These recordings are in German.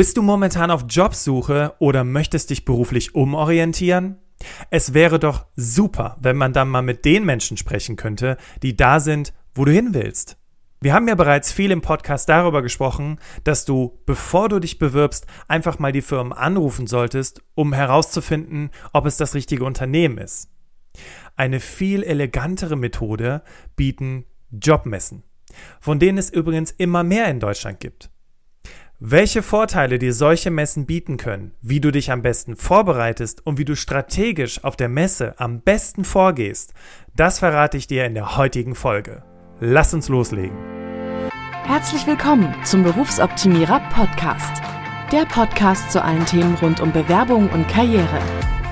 Bist du momentan auf Jobsuche oder möchtest dich beruflich umorientieren? Es wäre doch super, wenn man dann mal mit den Menschen sprechen könnte, die da sind, wo du hin willst. Wir haben ja bereits viel im Podcast darüber gesprochen, dass du, bevor du dich bewirbst, einfach mal die Firmen anrufen solltest, um herauszufinden, ob es das richtige Unternehmen ist. Eine viel elegantere Methode bieten Jobmessen, von denen es übrigens immer mehr in Deutschland gibt. Welche Vorteile dir solche Messen bieten können, wie du dich am besten vorbereitest und wie du strategisch auf der Messe am besten vorgehst, das verrate ich dir in der heutigen Folge. Lass uns loslegen. Herzlich willkommen zum Berufsoptimierer Podcast. Der Podcast zu allen Themen rund um Bewerbung und Karriere.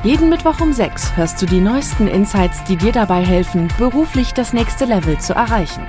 Jeden Mittwoch um 6 hörst du die neuesten Insights, die dir dabei helfen, beruflich das nächste Level zu erreichen.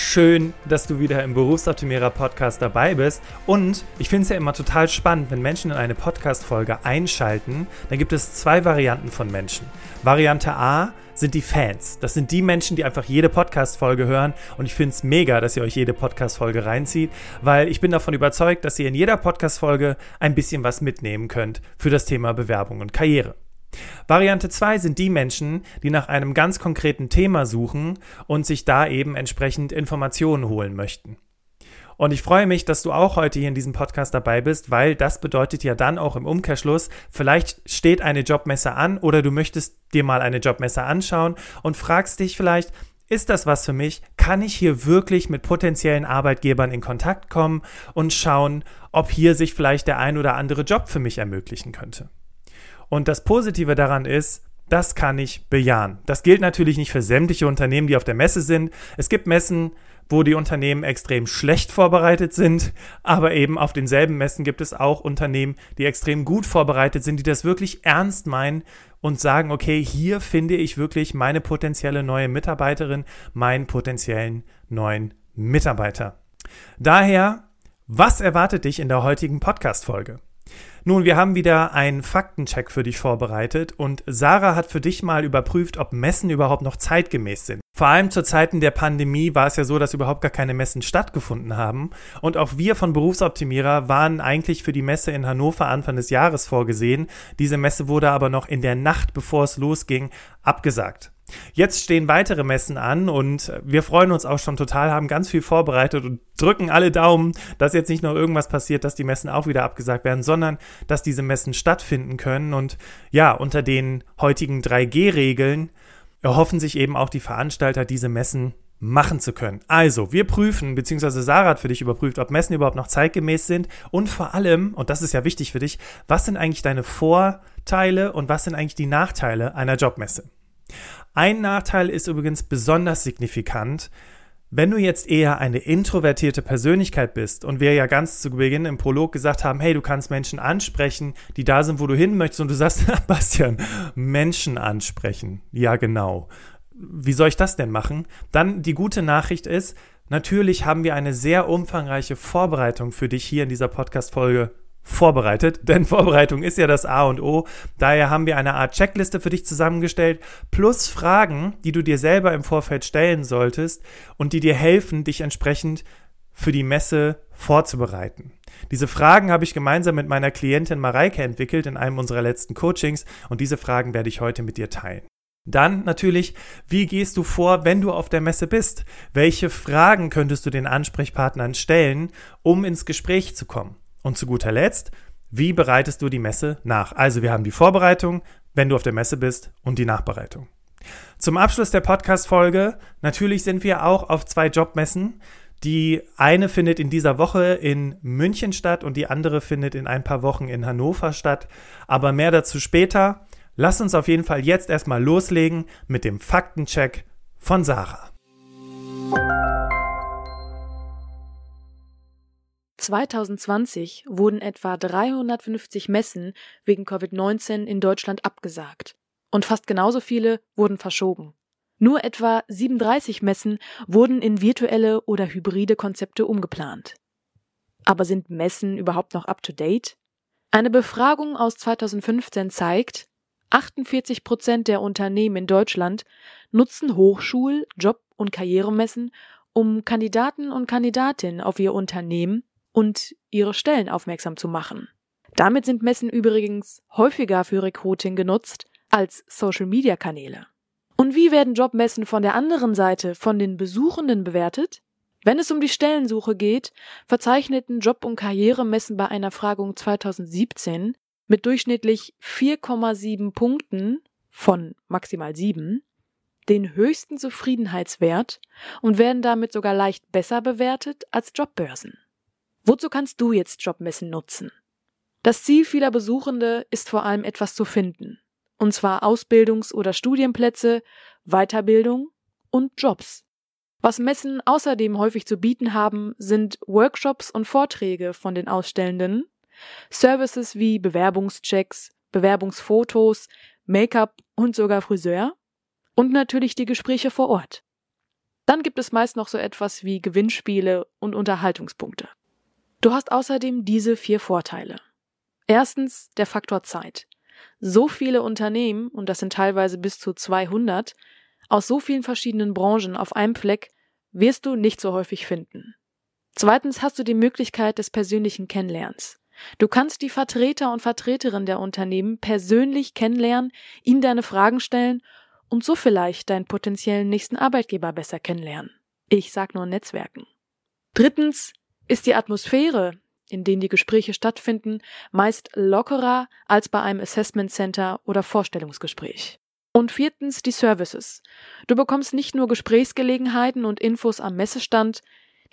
Schön, dass du wieder im Berufsoptimierer Podcast dabei bist. Und ich finde es ja immer total spannend, wenn Menschen in eine Podcast-Folge einschalten, dann gibt es zwei Varianten von Menschen. Variante A sind die Fans. Das sind die Menschen, die einfach jede Podcast-Folge hören. Und ich finde es mega, dass ihr euch jede Podcast-Folge reinzieht, weil ich bin davon überzeugt, dass ihr in jeder Podcast-Folge ein bisschen was mitnehmen könnt für das Thema Bewerbung und Karriere. Variante 2 sind die Menschen, die nach einem ganz konkreten Thema suchen und sich da eben entsprechend Informationen holen möchten. Und ich freue mich, dass du auch heute hier in diesem Podcast dabei bist, weil das bedeutet ja dann auch im Umkehrschluss, vielleicht steht eine Jobmesse an oder du möchtest dir mal eine Jobmesse anschauen und fragst dich vielleicht, ist das was für mich? Kann ich hier wirklich mit potenziellen Arbeitgebern in Kontakt kommen und schauen, ob hier sich vielleicht der ein oder andere Job für mich ermöglichen könnte? Und das Positive daran ist, das kann ich bejahen. Das gilt natürlich nicht für sämtliche Unternehmen, die auf der Messe sind. Es gibt Messen, wo die Unternehmen extrem schlecht vorbereitet sind, aber eben auf denselben Messen gibt es auch Unternehmen, die extrem gut vorbereitet sind, die das wirklich ernst meinen und sagen, okay, hier finde ich wirklich meine potenzielle neue Mitarbeiterin, meinen potenziellen neuen Mitarbeiter. Daher, was erwartet dich in der heutigen Podcast-Folge? Nun, wir haben wieder einen Faktencheck für dich vorbereitet und Sarah hat für dich mal überprüft, ob Messen überhaupt noch zeitgemäß sind. Vor allem zu Zeiten der Pandemie war es ja so, dass überhaupt gar keine Messen stattgefunden haben. Und auch wir von Berufsoptimierer waren eigentlich für die Messe in Hannover Anfang des Jahres vorgesehen. Diese Messe wurde aber noch in der Nacht, bevor es losging, abgesagt. Jetzt stehen weitere Messen an und wir freuen uns auch schon total, haben ganz viel vorbereitet und drücken alle Daumen, dass jetzt nicht noch irgendwas passiert, dass die Messen auch wieder abgesagt werden, sondern dass diese Messen stattfinden können. Und ja, unter den heutigen 3G-Regeln erhoffen sich eben auch die Veranstalter, diese Messen machen zu können. Also, wir prüfen, beziehungsweise Sarah hat für dich überprüft, ob Messen überhaupt noch zeitgemäß sind und vor allem, und das ist ja wichtig für dich, was sind eigentlich deine Vorteile und was sind eigentlich die Nachteile einer Jobmesse? Ein Nachteil ist übrigens besonders signifikant. Wenn du jetzt eher eine introvertierte Persönlichkeit bist und wir ja ganz zu Beginn im Prolog gesagt haben, hey, du kannst Menschen ansprechen, die da sind, wo du hin möchtest und du sagst, Bastian, Menschen ansprechen. Ja, genau. Wie soll ich das denn machen? Dann die gute Nachricht ist, natürlich haben wir eine sehr umfangreiche Vorbereitung für dich hier in dieser Podcast-Folge vorbereitet, denn Vorbereitung ist ja das A und O. Daher haben wir eine Art Checkliste für dich zusammengestellt, plus Fragen, die du dir selber im Vorfeld stellen solltest und die dir helfen, dich entsprechend für die Messe vorzubereiten. Diese Fragen habe ich gemeinsam mit meiner Klientin Mareike entwickelt in einem unserer letzten Coachings und diese Fragen werde ich heute mit dir teilen. Dann natürlich, wie gehst du vor, wenn du auf der Messe bist? Welche Fragen könntest du den Ansprechpartnern stellen, um ins Gespräch zu kommen? Und zu guter Letzt, wie bereitest du die Messe nach? Also wir haben die Vorbereitung, wenn du auf der Messe bist und die Nachbereitung. Zum Abschluss der Podcast-Folge, natürlich sind wir auch auf zwei Jobmessen. Die eine findet in dieser Woche in München statt und die andere findet in ein paar Wochen in Hannover statt. Aber mehr dazu später. Lass uns auf jeden Fall jetzt erstmal loslegen mit dem Faktencheck von Sarah. 2020 wurden etwa 350 Messen wegen Covid-19 in Deutschland abgesagt. und fast genauso viele wurden verschoben. Nur etwa 37 Messen wurden in virtuelle oder hybride Konzepte umgeplant. Aber sind Messen überhaupt noch up-to-date? Eine Befragung aus 2015 zeigt, 48 Prozent der Unternehmen in Deutschland nutzen Hochschul-, Job- und Karrieremessen, um Kandidaten und Kandidatinnen auf ihr Unternehmen und ihre Stellen aufmerksam zu machen. Damit sind Messen übrigens häufiger für Recruiting genutzt als Social-Media-Kanäle. Und wie werden Jobmessen von der anderen Seite von den Besuchenden bewertet? Wenn es um die Stellensuche geht, verzeichneten Job- und Karrieremessen bei einer Fragung 2017 mit durchschnittlich 4,7 Punkten von maximal 7 den höchsten Zufriedenheitswert und werden damit sogar leicht besser bewertet als Jobbörsen. Wozu kannst du jetzt Jobmessen nutzen? Das Ziel vieler Besuchende ist vor allem etwas zu finden, und zwar Ausbildungs- oder Studienplätze, Weiterbildung und Jobs. Was Messen außerdem häufig zu bieten haben, sind Workshops und Vorträge von den Ausstellenden, Services wie Bewerbungschecks, Bewerbungsfotos, Make-up und sogar Friseur und natürlich die Gespräche vor Ort. Dann gibt es meist noch so etwas wie Gewinnspiele und Unterhaltungspunkte. Du hast außerdem diese vier Vorteile. Erstens der Faktor Zeit. So viele Unternehmen, und das sind teilweise bis zu 200, aus so vielen verschiedenen Branchen auf einem Fleck wirst du nicht so häufig finden. Zweitens hast du die Möglichkeit des persönlichen Kennenlernens. Du kannst die Vertreter und Vertreterinnen der Unternehmen persönlich kennenlernen, ihnen deine Fragen stellen und so vielleicht deinen potenziellen nächsten Arbeitgeber besser kennenlernen. Ich sag nur Netzwerken. Drittens ist die Atmosphäre, in denen die Gespräche stattfinden, meist lockerer als bei einem Assessment Center oder Vorstellungsgespräch. Und viertens die Services. Du bekommst nicht nur Gesprächsgelegenheiten und Infos am Messestand,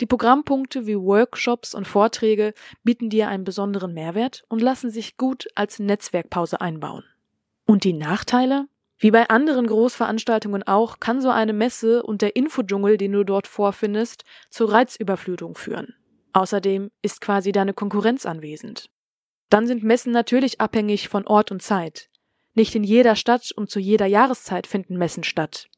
die Programmpunkte wie Workshops und Vorträge bieten dir einen besonderen Mehrwert und lassen sich gut als Netzwerkpause einbauen. Und die Nachteile? Wie bei anderen Großveranstaltungen auch, kann so eine Messe und der Infodschungel, den du dort vorfindest, zur Reizüberflutung führen. Außerdem ist quasi deine Konkurrenz anwesend. Dann sind Messen natürlich abhängig von Ort und Zeit. Nicht in jeder Stadt und zu jeder Jahreszeit finden Messen statt.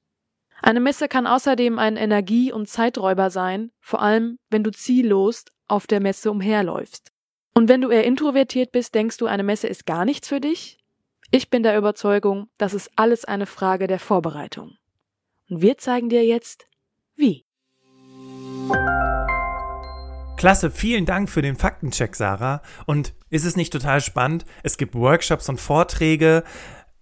Eine Messe kann außerdem ein Energie- und Zeiträuber sein, vor allem wenn du ziellos auf der Messe umherläufst. Und wenn du eher introvertiert bist, denkst du, eine Messe ist gar nichts für dich? Ich bin der Überzeugung, das ist alles eine Frage der Vorbereitung. Und wir zeigen dir jetzt, wie. Klasse, vielen Dank für den Faktencheck, Sarah. Und ist es nicht total spannend? Es gibt Workshops und Vorträge.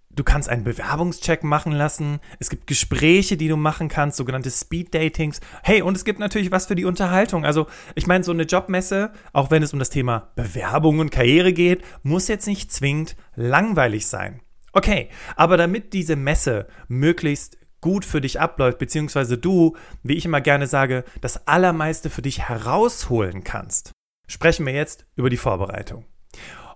Du kannst einen Bewerbungscheck machen lassen. Es gibt Gespräche, die du machen kannst, sogenannte Speed-Datings. Hey, und es gibt natürlich was für die Unterhaltung. Also, ich meine, so eine Jobmesse, auch wenn es um das Thema Bewerbung und Karriere geht, muss jetzt nicht zwingend langweilig sein. Okay, aber damit diese Messe möglichst gut für dich abläuft, beziehungsweise du, wie ich immer gerne sage, das Allermeiste für dich herausholen kannst, sprechen wir jetzt über die Vorbereitung.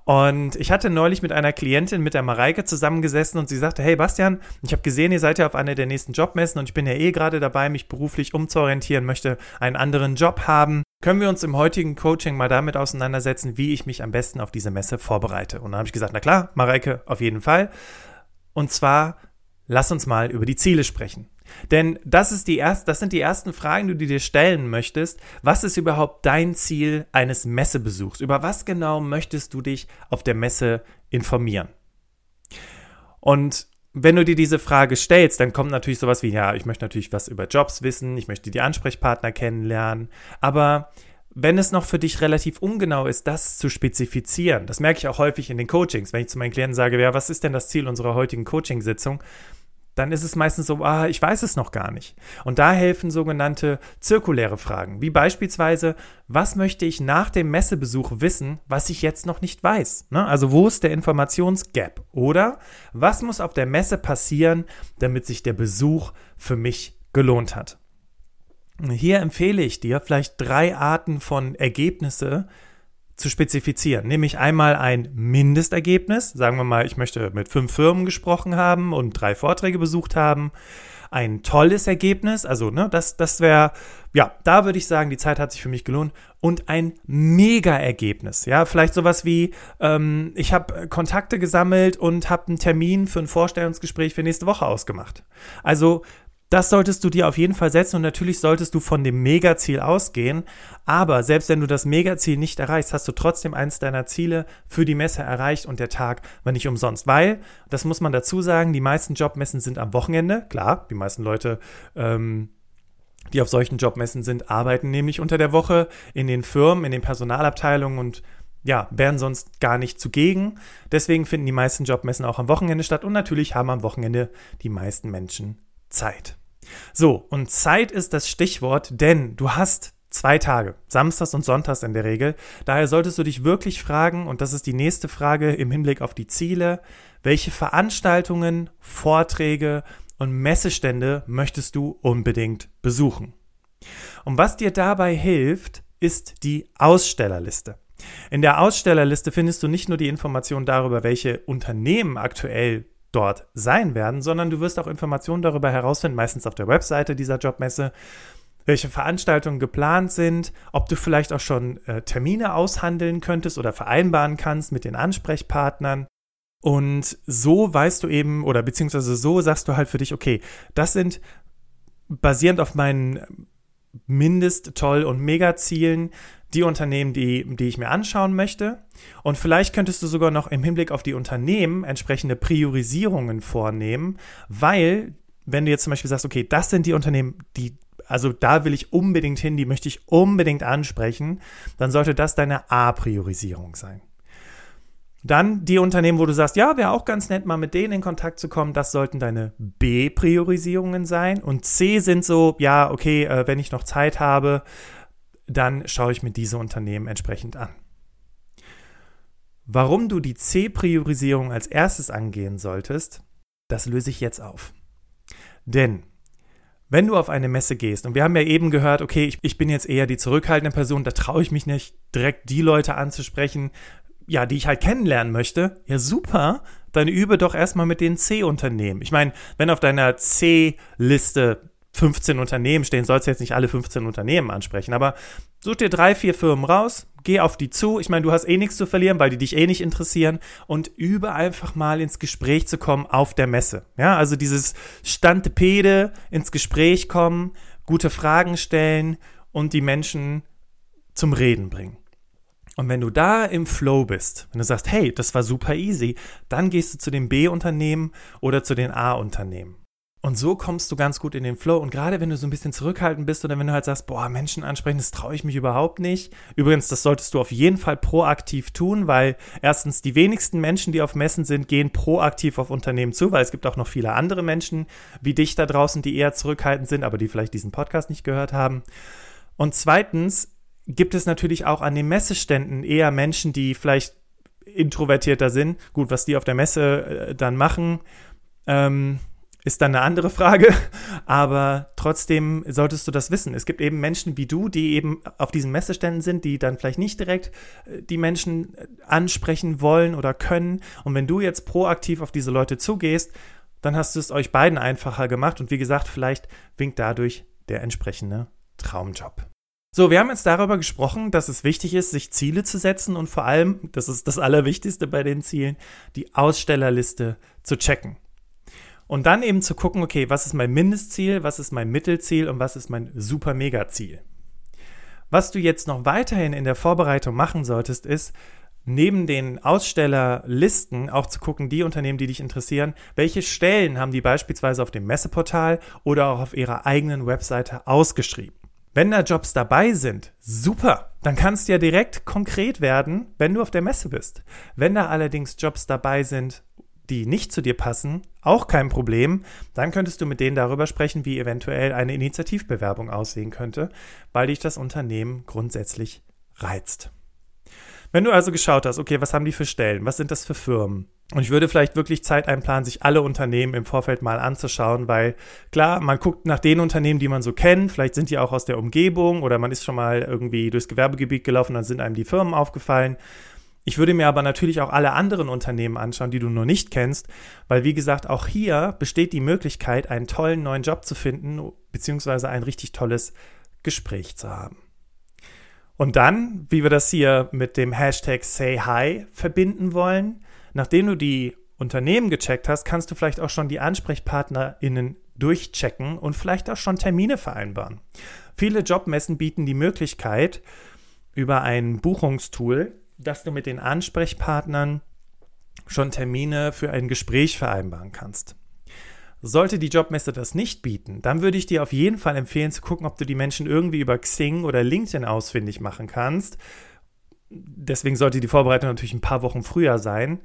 Und ich hatte neulich mit einer Klientin, mit der Mareike, zusammengesessen und sie sagte, hey Bastian, ich habe gesehen, ihr seid ja auf einer der nächsten Jobmessen und ich bin ja eh gerade dabei, mich beruflich umzuorientieren, möchte einen anderen Job haben. Können wir uns im heutigen Coaching mal damit auseinandersetzen, wie ich mich am besten auf diese Messe vorbereite? Und dann habe ich gesagt, na klar, Mareike, auf jeden Fall. Und zwar lass uns mal über die Ziele sprechen. Denn das, ist die erst, das sind die ersten Fragen, die du dir stellen möchtest. Was ist überhaupt dein Ziel eines Messebesuchs? Über was genau möchtest du dich auf der Messe informieren? Und wenn du dir diese Frage stellst, dann kommt natürlich sowas wie, ja, ich möchte natürlich was über Jobs wissen, ich möchte die Ansprechpartner kennenlernen, aber wenn es noch für dich relativ ungenau ist, das zu spezifizieren, das merke ich auch häufig in den Coachings, wenn ich zu meinen Klienten sage, ja, was ist denn das Ziel unserer heutigen Coaching-Sitzung? dann ist es meistens so, ah, ich weiß es noch gar nicht. Und da helfen sogenannte zirkuläre Fragen, wie beispielsweise, was möchte ich nach dem Messebesuch wissen, was ich jetzt noch nicht weiß? Ne? Also wo ist der Informationsgap? Oder was muss auf der Messe passieren, damit sich der Besuch für mich gelohnt hat? Hier empfehle ich dir vielleicht drei Arten von Ergebnisse zu spezifizieren, nämlich einmal ein Mindestergebnis, sagen wir mal, ich möchte mit fünf Firmen gesprochen haben und drei Vorträge besucht haben, ein tolles Ergebnis, also ne, das, das wäre, ja, da würde ich sagen, die Zeit hat sich für mich gelohnt. Und ein Mega-Ergebnis, ja, vielleicht sowas wie, ähm, ich habe Kontakte gesammelt und habe einen Termin für ein Vorstellungsgespräch für nächste Woche ausgemacht. Also das solltest du dir auf jeden Fall setzen und natürlich solltest du von dem Megaziel ausgehen. Aber selbst wenn du das Megaziel nicht erreichst, hast du trotzdem eins deiner Ziele für die Messe erreicht und der Tag war nicht umsonst. Weil, das muss man dazu sagen, die meisten Jobmessen sind am Wochenende. Klar, die meisten Leute, ähm, die auf solchen Jobmessen sind, arbeiten nämlich unter der Woche in den Firmen, in den Personalabteilungen und ja, wären sonst gar nicht zugegen. Deswegen finden die meisten Jobmessen auch am Wochenende statt und natürlich haben am Wochenende die meisten Menschen Zeit. So, und Zeit ist das Stichwort, denn du hast zwei Tage, Samstags und Sonntags in der Regel. Daher solltest du dich wirklich fragen, und das ist die nächste Frage im Hinblick auf die Ziele, welche Veranstaltungen, Vorträge und Messestände möchtest du unbedingt besuchen? Und was dir dabei hilft, ist die Ausstellerliste. In der Ausstellerliste findest du nicht nur die Informationen darüber, welche Unternehmen aktuell dort sein werden, sondern du wirst auch Informationen darüber herausfinden, meistens auf der Webseite dieser Jobmesse, welche Veranstaltungen geplant sind, ob du vielleicht auch schon äh, Termine aushandeln könntest oder vereinbaren kannst mit den Ansprechpartnern. Und so weißt du eben, oder beziehungsweise so sagst du halt für dich, okay, das sind basierend auf meinen Mindest-, Toll- und Mega-Zielen die Unternehmen, die, die ich mir anschauen möchte. Und vielleicht könntest du sogar noch im Hinblick auf die Unternehmen entsprechende Priorisierungen vornehmen, weil, wenn du jetzt zum Beispiel sagst, okay, das sind die Unternehmen, die, also da will ich unbedingt hin, die möchte ich unbedingt ansprechen, dann sollte das deine A-Priorisierung sein. Dann die Unternehmen, wo du sagst, ja, wäre auch ganz nett, mal mit denen in Kontakt zu kommen, das sollten deine B-Priorisierungen sein. Und C sind so, ja, okay, äh, wenn ich noch Zeit habe, dann schaue ich mir diese Unternehmen entsprechend an. Warum du die C-Priorisierung als erstes angehen solltest, das löse ich jetzt auf. Denn wenn du auf eine Messe gehst, und wir haben ja eben gehört, okay, ich, ich bin jetzt eher die zurückhaltende Person, da traue ich mich nicht, direkt die Leute anzusprechen, ja, die ich halt kennenlernen möchte, ja super, dann übe doch erstmal mit den C-Unternehmen. Ich meine, wenn auf deiner C-Liste 15 Unternehmen stehen, sollst du jetzt nicht alle 15 Unternehmen ansprechen, aber such dir drei, vier Firmen raus, geh auf die zu. Ich meine, du hast eh nichts zu verlieren, weil die dich eh nicht interessieren und übe einfach mal ins Gespräch zu kommen auf der Messe. Ja, also dieses Stantepede ins Gespräch kommen, gute Fragen stellen und die Menschen zum Reden bringen. Und wenn du da im Flow bist, wenn du sagst, hey, das war super easy, dann gehst du zu den B-Unternehmen oder zu den A-Unternehmen. Und so kommst du ganz gut in den Flow. Und gerade wenn du so ein bisschen zurückhaltend bist oder wenn du halt sagst, boah, Menschen ansprechen, das traue ich mich überhaupt nicht. Übrigens, das solltest du auf jeden Fall proaktiv tun, weil erstens die wenigsten Menschen, die auf Messen sind, gehen proaktiv auf Unternehmen zu, weil es gibt auch noch viele andere Menschen wie dich da draußen, die eher zurückhaltend sind, aber die vielleicht diesen Podcast nicht gehört haben. Und zweitens gibt es natürlich auch an den Messeständen eher Menschen, die vielleicht introvertierter sind. Gut, was die auf der Messe äh, dann machen, ähm, ist dann eine andere Frage, aber trotzdem solltest du das wissen. Es gibt eben Menschen wie du, die eben auf diesen Messeständen sind, die dann vielleicht nicht direkt äh, die Menschen äh, ansprechen wollen oder können. Und wenn du jetzt proaktiv auf diese Leute zugehst, dann hast du es euch beiden einfacher gemacht und wie gesagt, vielleicht winkt dadurch der entsprechende Traumjob. So, wir haben jetzt darüber gesprochen, dass es wichtig ist, sich Ziele zu setzen und vor allem, das ist das Allerwichtigste bei den Zielen, die Ausstellerliste zu checken. Und dann eben zu gucken, okay, was ist mein Mindestziel, was ist mein Mittelziel und was ist mein Super-Mega-Ziel. Was du jetzt noch weiterhin in der Vorbereitung machen solltest, ist, neben den Ausstellerlisten auch zu gucken, die Unternehmen, die dich interessieren, welche Stellen haben die beispielsweise auf dem Messeportal oder auch auf ihrer eigenen Webseite ausgeschrieben. Wenn da Jobs dabei sind, super, dann kannst du ja direkt konkret werden, wenn du auf der Messe bist. Wenn da allerdings Jobs dabei sind die nicht zu dir passen, auch kein Problem. Dann könntest du mit denen darüber sprechen, wie eventuell eine Initiativbewerbung aussehen könnte, weil dich das Unternehmen grundsätzlich reizt. Wenn du also geschaut hast, okay, was haben die für Stellen, was sind das für Firmen? Und ich würde vielleicht wirklich Zeit einplanen, sich alle Unternehmen im Vorfeld mal anzuschauen, weil klar, man guckt nach den Unternehmen, die man so kennt, vielleicht sind die auch aus der Umgebung oder man ist schon mal irgendwie durchs Gewerbegebiet gelaufen, dann sind einem die Firmen aufgefallen. Ich würde mir aber natürlich auch alle anderen Unternehmen anschauen, die du noch nicht kennst, weil wie gesagt, auch hier besteht die Möglichkeit, einen tollen neuen Job zu finden, beziehungsweise ein richtig tolles Gespräch zu haben. Und dann, wie wir das hier mit dem Hashtag SayHi verbinden wollen, nachdem du die Unternehmen gecheckt hast, kannst du vielleicht auch schon die AnsprechpartnerInnen durchchecken und vielleicht auch schon Termine vereinbaren. Viele Jobmessen bieten die Möglichkeit, über ein Buchungstool dass du mit den Ansprechpartnern schon Termine für ein Gespräch vereinbaren kannst. Sollte die Jobmesse das nicht bieten, dann würde ich dir auf jeden Fall empfehlen zu gucken, ob du die Menschen irgendwie über Xing oder LinkedIn ausfindig machen kannst. Deswegen sollte die Vorbereitung natürlich ein paar Wochen früher sein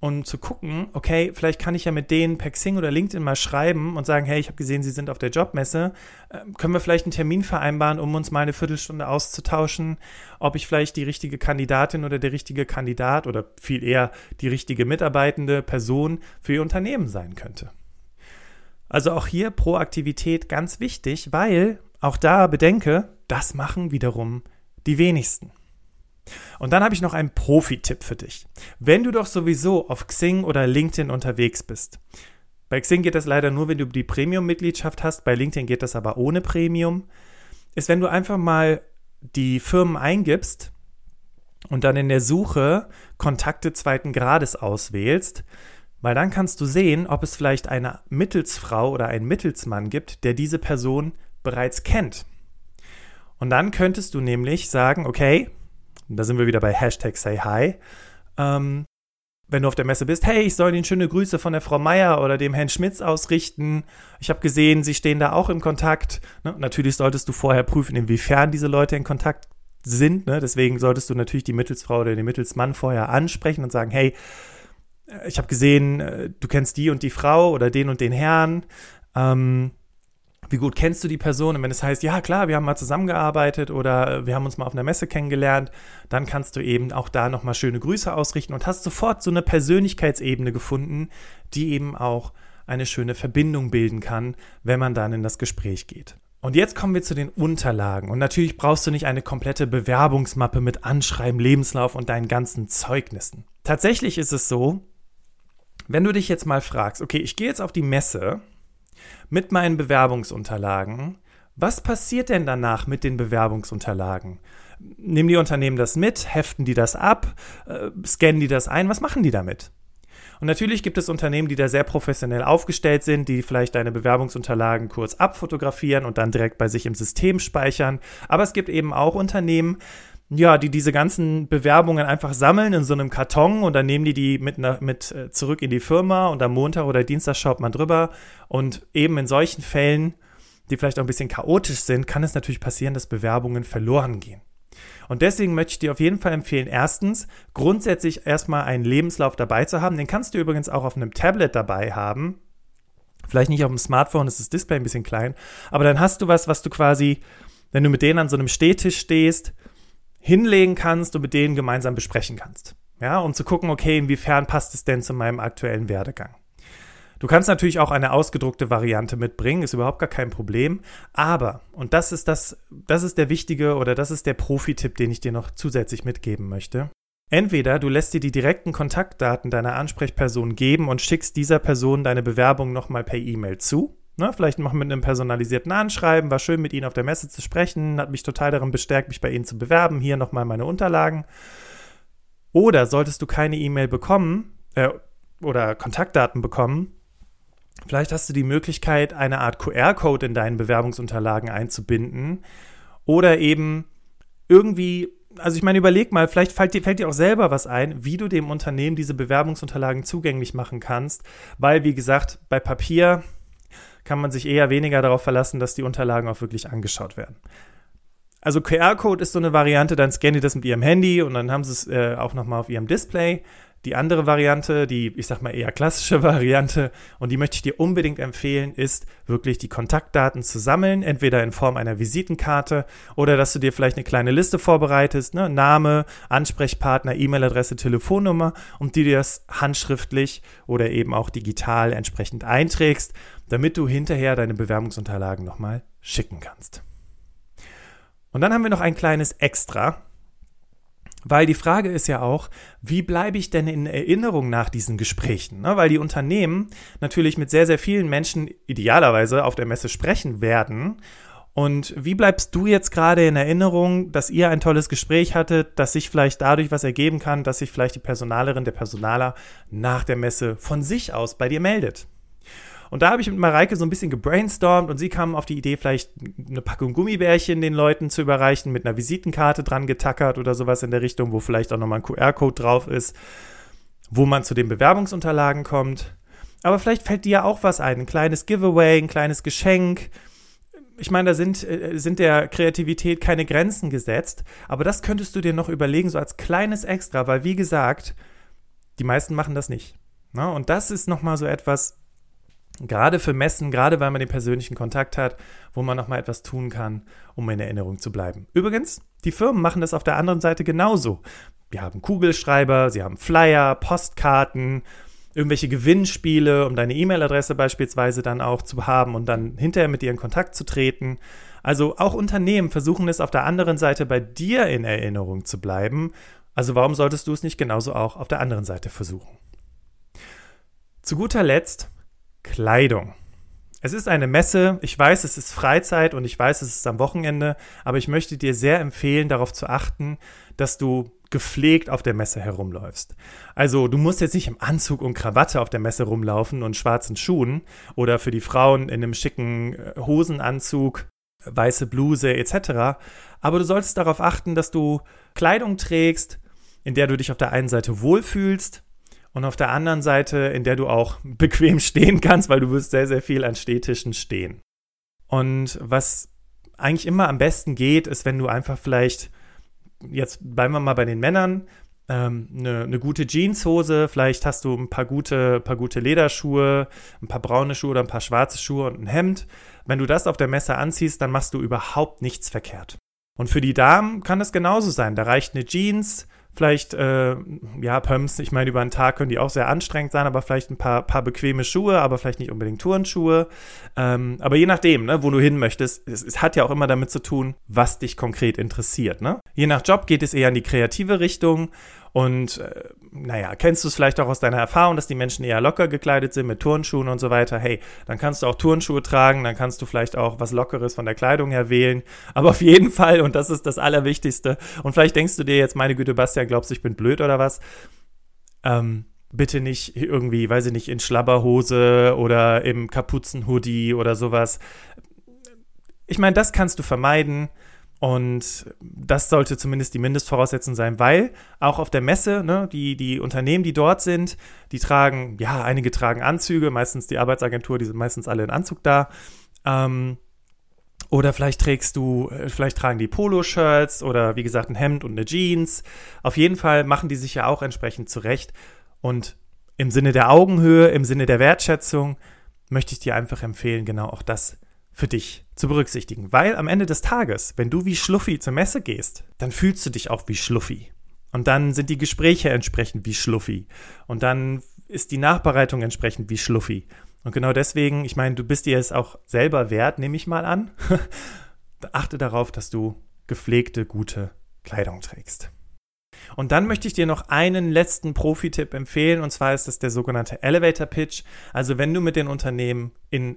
und zu gucken, okay, vielleicht kann ich ja mit denen per Xing oder LinkedIn mal schreiben und sagen, hey, ich habe gesehen, Sie sind auf der Jobmesse. Ähm, können wir vielleicht einen Termin vereinbaren, um uns mal eine Viertelstunde auszutauschen, ob ich vielleicht die richtige Kandidatin oder der richtige Kandidat oder viel eher die richtige mitarbeitende Person für Ihr Unternehmen sein könnte. Also auch hier Proaktivität ganz wichtig, weil auch da bedenke, das machen wiederum die wenigsten. Und dann habe ich noch einen Profi-Tipp für dich. Wenn du doch sowieso auf Xing oder LinkedIn unterwegs bist, bei Xing geht das leider nur, wenn du die Premium-Mitgliedschaft hast, bei LinkedIn geht das aber ohne Premium, ist, wenn du einfach mal die Firmen eingibst und dann in der Suche Kontakte zweiten Grades auswählst, weil dann kannst du sehen, ob es vielleicht eine Mittelsfrau oder einen Mittelsmann gibt, der diese Person bereits kennt. Und dann könntest du nämlich sagen, okay, da sind wir wieder bei Hashtag Say Hi. Ähm, wenn du auf der Messe bist, hey, ich soll Ihnen schöne Grüße von der Frau Meier oder dem Herrn Schmitz ausrichten. Ich habe gesehen, Sie stehen da auch im Kontakt. Ne? Natürlich solltest du vorher prüfen, inwiefern diese Leute in Kontakt sind. Ne? Deswegen solltest du natürlich die Mittelsfrau oder den Mittelsmann vorher ansprechen und sagen, hey, ich habe gesehen, äh, du kennst die und die Frau oder den und den Herrn. Ähm, wie gut kennst du die Person? Und wenn es heißt, ja klar, wir haben mal zusammengearbeitet oder wir haben uns mal auf einer Messe kennengelernt, dann kannst du eben auch da nochmal schöne Grüße ausrichten und hast sofort so eine Persönlichkeitsebene gefunden, die eben auch eine schöne Verbindung bilden kann, wenn man dann in das Gespräch geht. Und jetzt kommen wir zu den Unterlagen. Und natürlich brauchst du nicht eine komplette Bewerbungsmappe mit Anschreiben, Lebenslauf und deinen ganzen Zeugnissen. Tatsächlich ist es so, wenn du dich jetzt mal fragst, okay, ich gehe jetzt auf die Messe mit meinen Bewerbungsunterlagen. Was passiert denn danach mit den Bewerbungsunterlagen? Nehmen die Unternehmen das mit? Heften die das ab? Äh, scannen die das ein? Was machen die damit? Und natürlich gibt es Unternehmen, die da sehr professionell aufgestellt sind, die vielleicht deine Bewerbungsunterlagen kurz abfotografieren und dann direkt bei sich im System speichern. Aber es gibt eben auch Unternehmen, ja, die diese ganzen Bewerbungen einfach sammeln in so einem Karton und dann nehmen die die mit, mit äh, zurück in die Firma und am Montag oder Dienstag schaut man drüber und eben in solchen Fällen, die vielleicht auch ein bisschen chaotisch sind, kann es natürlich passieren, dass Bewerbungen verloren gehen. Und deswegen möchte ich dir auf jeden Fall empfehlen, erstens grundsätzlich erstmal einen Lebenslauf dabei zu haben. Den kannst du übrigens auch auf einem Tablet dabei haben. Vielleicht nicht auf dem Smartphone, ist das Display ein bisschen klein, aber dann hast du was, was du quasi, wenn du mit denen an so einem Stehtisch stehst, hinlegen kannst und mit denen gemeinsam besprechen kannst. Ja, um zu gucken, okay, inwiefern passt es denn zu meinem aktuellen Werdegang. Du kannst natürlich auch eine ausgedruckte Variante mitbringen, ist überhaupt gar kein Problem. Aber, und das ist das, das ist der wichtige oder das ist der Profi-Tipp, den ich dir noch zusätzlich mitgeben möchte. Entweder du lässt dir die direkten Kontaktdaten deiner Ansprechperson geben und schickst dieser Person deine Bewerbung nochmal per E-Mail zu. Ne, vielleicht noch mit einem personalisierten Anschreiben. War schön, mit Ihnen auf der Messe zu sprechen. Hat mich total darin bestärkt, mich bei Ihnen zu bewerben. Hier nochmal meine Unterlagen. Oder solltest du keine E-Mail bekommen äh, oder Kontaktdaten bekommen, vielleicht hast du die Möglichkeit, eine Art QR-Code in deinen Bewerbungsunterlagen einzubinden. Oder eben irgendwie also ich meine, überleg mal, vielleicht fällt dir, fällt dir auch selber was ein, wie du dem Unternehmen diese Bewerbungsunterlagen zugänglich machen kannst, weil, wie gesagt, bei Papier kann man sich eher weniger darauf verlassen, dass die Unterlagen auch wirklich angeschaut werden. Also QR-Code ist so eine Variante, dann scannen die das mit ihrem Handy und dann haben sie es äh, auch nochmal auf ihrem Display. Die andere Variante, die ich sag mal eher klassische Variante, und die möchte ich dir unbedingt empfehlen, ist wirklich die Kontaktdaten zu sammeln, entweder in Form einer Visitenkarte oder dass du dir vielleicht eine kleine Liste vorbereitest, ne? Name, Ansprechpartner, E-Mail-Adresse, Telefonnummer und die dir das handschriftlich oder eben auch digital entsprechend einträgst, damit du hinterher deine Bewerbungsunterlagen nochmal schicken kannst. Und dann haben wir noch ein kleines Extra, weil die Frage ist ja auch, wie bleibe ich denn in Erinnerung nach diesen Gesprächen? Ne? Weil die Unternehmen natürlich mit sehr, sehr vielen Menschen idealerweise auf der Messe sprechen werden. Und wie bleibst du jetzt gerade in Erinnerung, dass ihr ein tolles Gespräch hattet, dass sich vielleicht dadurch was ergeben kann, dass sich vielleicht die Personalerin, der Personaler nach der Messe von sich aus bei dir meldet? Und da habe ich mit Mareike so ein bisschen gebrainstormt und sie kam auf die Idee, vielleicht eine Packung Gummibärchen den Leuten zu überreichen, mit einer Visitenkarte dran getackert oder sowas in der Richtung, wo vielleicht auch nochmal ein QR-Code drauf ist, wo man zu den Bewerbungsunterlagen kommt. Aber vielleicht fällt dir ja auch was ein, ein kleines Giveaway, ein kleines Geschenk. Ich meine, da sind, äh, sind der Kreativität keine Grenzen gesetzt, aber das könntest du dir noch überlegen, so als kleines Extra, weil wie gesagt, die meisten machen das nicht. Na, und das ist nochmal so etwas, Gerade für Messen, gerade weil man den persönlichen Kontakt hat, wo man nochmal etwas tun kann, um in Erinnerung zu bleiben. Übrigens, die Firmen machen das auf der anderen Seite genauso. Wir haben Kugelschreiber, sie haben Flyer, Postkarten, irgendwelche Gewinnspiele, um deine E-Mail-Adresse beispielsweise dann auch zu haben und dann hinterher mit dir in Kontakt zu treten. Also auch Unternehmen versuchen es auf der anderen Seite bei dir in Erinnerung zu bleiben. Also warum solltest du es nicht genauso auch auf der anderen Seite versuchen? Zu guter Letzt Kleidung. Es ist eine Messe, ich weiß, es ist Freizeit und ich weiß, es ist am Wochenende, aber ich möchte dir sehr empfehlen, darauf zu achten, dass du gepflegt auf der Messe herumläufst. Also du musst jetzt nicht im Anzug und Krawatte auf der Messe rumlaufen und schwarzen Schuhen oder für die Frauen in einem schicken äh, Hosenanzug, weiße Bluse etc. Aber du solltest darauf achten, dass du Kleidung trägst, in der du dich auf der einen Seite wohlfühlst und auf der anderen Seite, in der du auch bequem stehen kannst, weil du wirst sehr, sehr viel an Stehtischen stehen. Und was eigentlich immer am besten geht, ist, wenn du einfach vielleicht, jetzt bleiben wir mal bei den Männern, ähm, eine, eine, gute Jeanshose, vielleicht hast du ein paar gute, paar gute Lederschuhe, ein paar braune Schuhe oder ein paar schwarze Schuhe und ein Hemd. Wenn du das auf der Messe anziehst, dann machst du überhaupt nichts verkehrt. Und für die Damen kann es genauso sein. Da reicht eine Jeans, Vielleicht, äh, ja, Pumps, ich meine, über einen Tag können die auch sehr anstrengend sein, aber vielleicht ein paar, paar bequeme Schuhe, aber vielleicht nicht unbedingt Turnschuhe. Ähm, aber je nachdem, ne, wo du hin möchtest, es, es, hat ja auch immer damit zu tun, was dich konkret interessiert. Ne? Je nach Job geht es eher in die kreative Richtung und äh, naja, kennst du es vielleicht auch aus deiner Erfahrung, dass die Menschen eher locker gekleidet sind mit Turnschuhen und so weiter? Hey, dann kannst du auch Turnschuhe tragen, dann kannst du vielleicht auch was Lockeres von der Kleidung her wählen. Aber auf jeden Fall, und das ist das Allerwichtigste, und vielleicht denkst du dir jetzt, meine Güte, Bastian, glaubst du, ich bin blöd oder was? Ähm, bitte nicht irgendwie, weiß ich nicht, in Schlabberhose oder im Kapuzenhoodie oder sowas. Ich meine, das kannst du vermeiden. Und das sollte zumindest die Mindestvoraussetzung sein, weil auch auf der Messe, ne, die, die Unternehmen, die dort sind, die tragen, ja, einige tragen Anzüge, meistens die Arbeitsagentur, die sind meistens alle in Anzug da. Ähm, oder vielleicht trägst du, äh, vielleicht tragen die Poloshirts oder wie gesagt ein Hemd und eine Jeans. Auf jeden Fall machen die sich ja auch entsprechend zurecht. Und im Sinne der Augenhöhe, im Sinne der Wertschätzung möchte ich dir einfach empfehlen, genau auch das für dich zu berücksichtigen. Weil am Ende des Tages, wenn du wie Schluffi zur Messe gehst, dann fühlst du dich auch wie Schluffi. Und dann sind die Gespräche entsprechend wie Schluffi. Und dann ist die Nachbereitung entsprechend wie Schluffi. Und genau deswegen, ich meine, du bist dir es auch selber wert, nehme ich mal an. Achte darauf, dass du gepflegte, gute Kleidung trägst. Und dann möchte ich dir noch einen letzten Profi-Tipp empfehlen, und zwar ist das der sogenannte Elevator Pitch. Also wenn du mit den Unternehmen in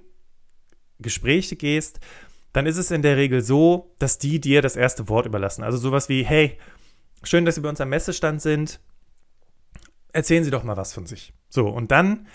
Gespräche gehst, dann ist es in der Regel so, dass die dir das erste Wort überlassen. Also sowas wie, hey, schön, dass Sie bei uns am Messestand sind. Erzählen Sie doch mal was von sich. So, und dann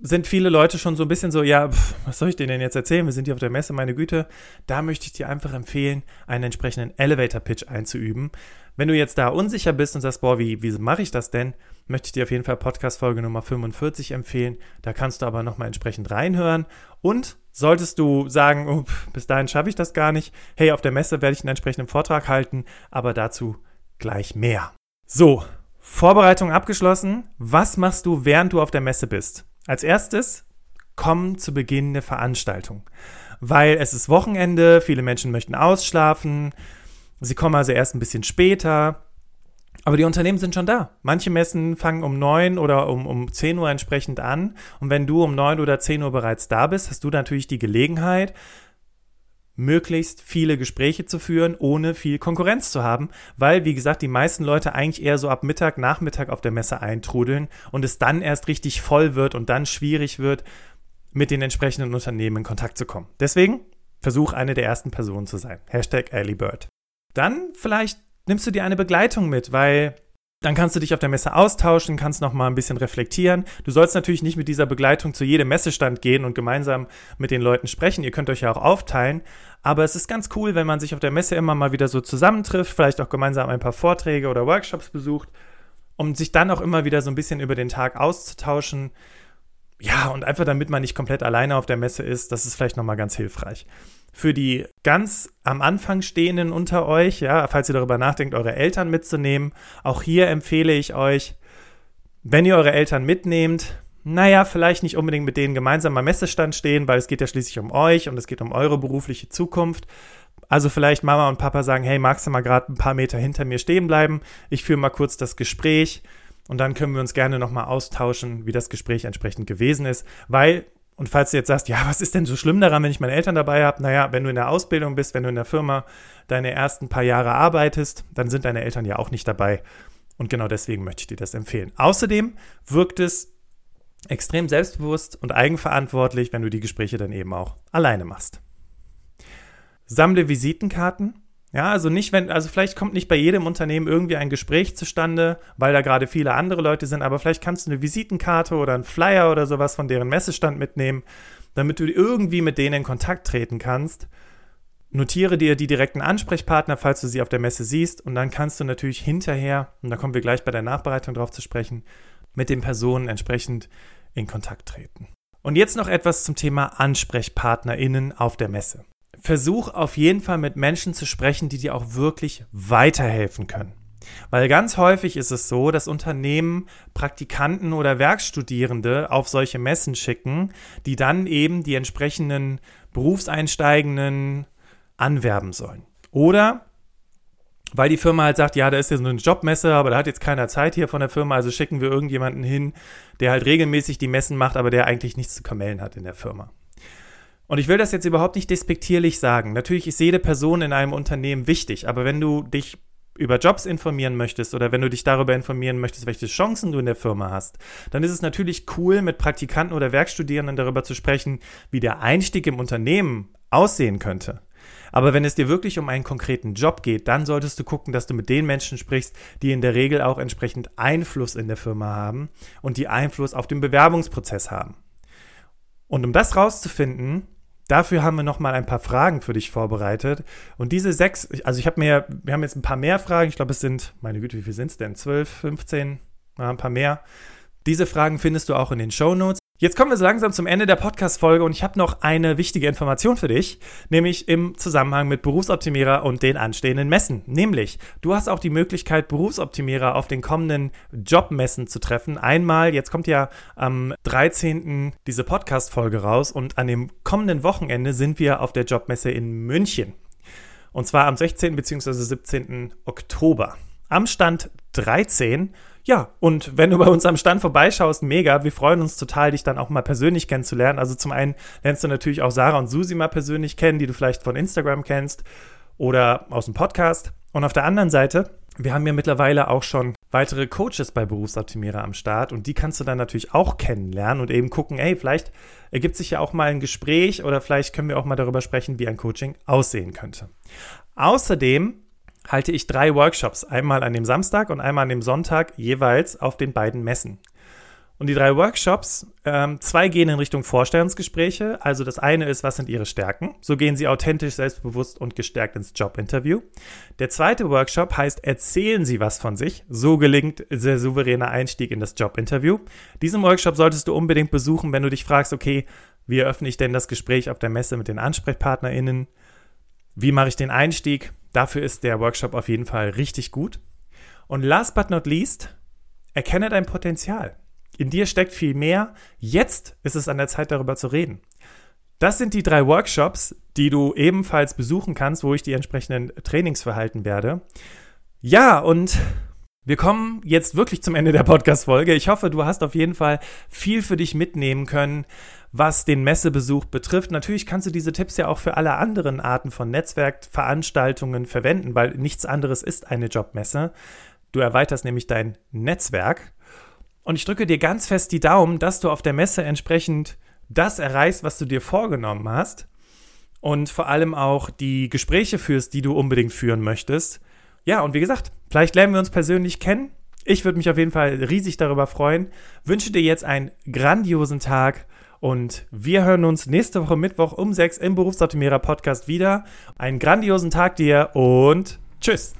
sind viele Leute schon so ein bisschen so, ja, pf, was soll ich denen denn jetzt erzählen? Wir sind hier auf der Messe, meine Güte. Da möchte ich dir einfach empfehlen, einen entsprechenden Elevator-Pitch einzuüben. Wenn du jetzt da unsicher bist und sagst, boah, wie, wie mache ich das denn? Möchte ich dir auf jeden Fall Podcast-Folge Nummer 45 empfehlen. Da kannst du aber nochmal entsprechend reinhören. Und solltest du sagen, oh, bis dahin schaffe ich das gar nicht, hey, auf der Messe werde ich einen entsprechenden Vortrag halten, aber dazu gleich mehr. So, Vorbereitung abgeschlossen. Was machst du, während du auf der Messe bist? Als erstes, komm zu Beginn der Veranstaltung. Weil es ist Wochenende, viele Menschen möchten ausschlafen. Sie kommen also erst ein bisschen später. Aber die Unternehmen sind schon da. Manche Messen fangen um 9 oder um, um 10 Uhr entsprechend an. Und wenn du um 9 oder 10 Uhr bereits da bist, hast du natürlich die Gelegenheit, möglichst viele Gespräche zu führen, ohne viel Konkurrenz zu haben, weil, wie gesagt, die meisten Leute eigentlich eher so ab Mittag, Nachmittag auf der Messe eintrudeln und es dann erst richtig voll wird und dann schwierig wird, mit den entsprechenden Unternehmen in Kontakt zu kommen. Deswegen versuch eine der ersten Personen zu sein. Hashtag Bird. Dann vielleicht nimmst du dir eine Begleitung mit, weil dann kannst du dich auf der Messe austauschen, kannst noch mal ein bisschen reflektieren. Du sollst natürlich nicht mit dieser Begleitung zu jedem Messestand gehen und gemeinsam mit den Leuten sprechen. Ihr könnt euch ja auch aufteilen. Aber es ist ganz cool, wenn man sich auf der Messe immer mal wieder so zusammentrifft, vielleicht auch gemeinsam ein paar Vorträge oder Workshops besucht, um sich dann auch immer wieder so ein bisschen über den Tag auszutauschen. Ja, und einfach damit man nicht komplett alleine auf der Messe ist, das ist vielleicht noch mal ganz hilfreich für die ganz am Anfang stehenden unter euch, ja, falls ihr darüber nachdenkt, eure Eltern mitzunehmen, auch hier empfehle ich euch, wenn ihr eure Eltern mitnehmt, naja, vielleicht nicht unbedingt mit denen gemeinsam am Messestand stehen, weil es geht ja schließlich um euch und es geht um eure berufliche Zukunft. Also vielleicht Mama und Papa sagen, hey, magst du mal gerade ein paar Meter hinter mir stehen bleiben? Ich führe mal kurz das Gespräch und dann können wir uns gerne nochmal austauschen, wie das Gespräch entsprechend gewesen ist, weil und falls du jetzt sagst, ja, was ist denn so schlimm daran, wenn ich meine Eltern dabei habe? Naja, wenn du in der Ausbildung bist, wenn du in der Firma deine ersten paar Jahre arbeitest, dann sind deine Eltern ja auch nicht dabei. Und genau deswegen möchte ich dir das empfehlen. Außerdem wirkt es extrem selbstbewusst und eigenverantwortlich, wenn du die Gespräche dann eben auch alleine machst. Sammle Visitenkarten ja, also nicht, wenn, also vielleicht kommt nicht bei jedem Unternehmen irgendwie ein Gespräch zustande, weil da gerade viele andere Leute sind, aber vielleicht kannst du eine Visitenkarte oder einen Flyer oder sowas von deren Messestand mitnehmen, damit du irgendwie mit denen in Kontakt treten kannst. Notiere dir die direkten Ansprechpartner, falls du sie auf der Messe siehst, und dann kannst du natürlich hinterher, und da kommen wir gleich bei der Nachbereitung drauf zu sprechen, mit den Personen entsprechend in Kontakt treten. Und jetzt noch etwas zum Thema AnsprechpartnerInnen auf der Messe versuch auf jeden Fall mit Menschen zu sprechen, die dir auch wirklich weiterhelfen können. Weil ganz häufig ist es so, dass Unternehmen Praktikanten oder Werkstudierende auf solche Messen schicken, die dann eben die entsprechenden Berufseinsteigenden anwerben sollen. Oder weil die Firma halt sagt, ja, da ist so eine Jobmesse, aber da hat jetzt keiner Zeit hier von der Firma, also schicken wir irgendjemanden hin, der halt regelmäßig die Messen macht, aber der eigentlich nichts zu kamellen hat in der Firma. Und ich will das jetzt überhaupt nicht despektierlich sagen. Natürlich ist jede Person in einem Unternehmen wichtig, aber wenn du dich über Jobs informieren möchtest oder wenn du dich darüber informieren möchtest, welche Chancen du in der Firma hast, dann ist es natürlich cool, mit Praktikanten oder Werkstudierenden darüber zu sprechen, wie der Einstieg im Unternehmen aussehen könnte. Aber wenn es dir wirklich um einen konkreten Job geht, dann solltest du gucken, dass du mit den Menschen sprichst, die in der Regel auch entsprechend Einfluss in der Firma haben und die Einfluss auf den Bewerbungsprozess haben. Und um das rauszufinden, Dafür haben wir noch mal ein paar Fragen für dich vorbereitet. Und diese sechs, also ich habe mir, wir haben jetzt ein paar mehr Fragen. Ich glaube, es sind, meine Güte, wie viel sind es denn? 12, 15, ja, ein paar mehr. Diese Fragen findest du auch in den Show Notes. Jetzt kommen wir so langsam zum Ende der Podcast-Folge und ich habe noch eine wichtige Information für dich, nämlich im Zusammenhang mit Berufsoptimierer und den anstehenden Messen. Nämlich, du hast auch die Möglichkeit, Berufsoptimierer auf den kommenden Jobmessen zu treffen. Einmal, jetzt kommt ja am 13. diese Podcast-Folge raus und an dem kommenden Wochenende sind wir auf der Jobmesse in München. Und zwar am 16. bzw. 17. Oktober. Am Stand 13 ja, und wenn du bei uns am Stand vorbeischaust, mega. Wir freuen uns total, dich dann auch mal persönlich kennenzulernen. Also zum einen lernst du natürlich auch Sarah und Susi mal persönlich kennen, die du vielleicht von Instagram kennst oder aus dem Podcast. Und auf der anderen Seite, wir haben ja mittlerweile auch schon weitere Coaches bei Berufsoptimierer am Start und die kannst du dann natürlich auch kennenlernen und eben gucken, ey, vielleicht ergibt sich ja auch mal ein Gespräch oder vielleicht können wir auch mal darüber sprechen, wie ein Coaching aussehen könnte. Außerdem halte ich drei Workshops, einmal an dem Samstag und einmal an dem Sonntag, jeweils auf den beiden Messen. Und die drei Workshops, ähm, zwei gehen in Richtung Vorstellungsgespräche. Also das eine ist, was sind Ihre Stärken? So gehen Sie authentisch, selbstbewusst und gestärkt ins Jobinterview. Der zweite Workshop heißt, erzählen Sie was von sich. So gelingt der souveräne Einstieg in das Jobinterview. Diesen Workshop solltest du unbedingt besuchen, wenn du dich fragst, okay, wie eröffne ich denn das Gespräch auf der Messe mit den AnsprechpartnerInnen? Wie mache ich den Einstieg? Dafür ist der Workshop auf jeden Fall richtig gut. Und last but not least, erkenne dein Potenzial. In dir steckt viel mehr. Jetzt ist es an der Zeit, darüber zu reden. Das sind die drei Workshops, die du ebenfalls besuchen kannst, wo ich die entsprechenden Trainings verhalten werde. Ja, und wir kommen jetzt wirklich zum Ende der Podcast-Folge. Ich hoffe, du hast auf jeden Fall viel für dich mitnehmen können, was den Messebesuch betrifft. Natürlich kannst du diese Tipps ja auch für alle anderen Arten von Netzwerkveranstaltungen verwenden, weil nichts anderes ist eine Jobmesse. Du erweiterst nämlich dein Netzwerk. Und ich drücke dir ganz fest die Daumen, dass du auf der Messe entsprechend das erreichst, was du dir vorgenommen hast. Und vor allem auch die Gespräche führst, die du unbedingt führen möchtest. Ja, und wie gesagt, vielleicht lernen wir uns persönlich kennen. Ich würde mich auf jeden Fall riesig darüber freuen. Wünsche dir jetzt einen grandiosen Tag und wir hören uns nächste Woche Mittwoch um 6 im Berufsoptimierer Podcast wieder. Einen grandiosen Tag dir und tschüss.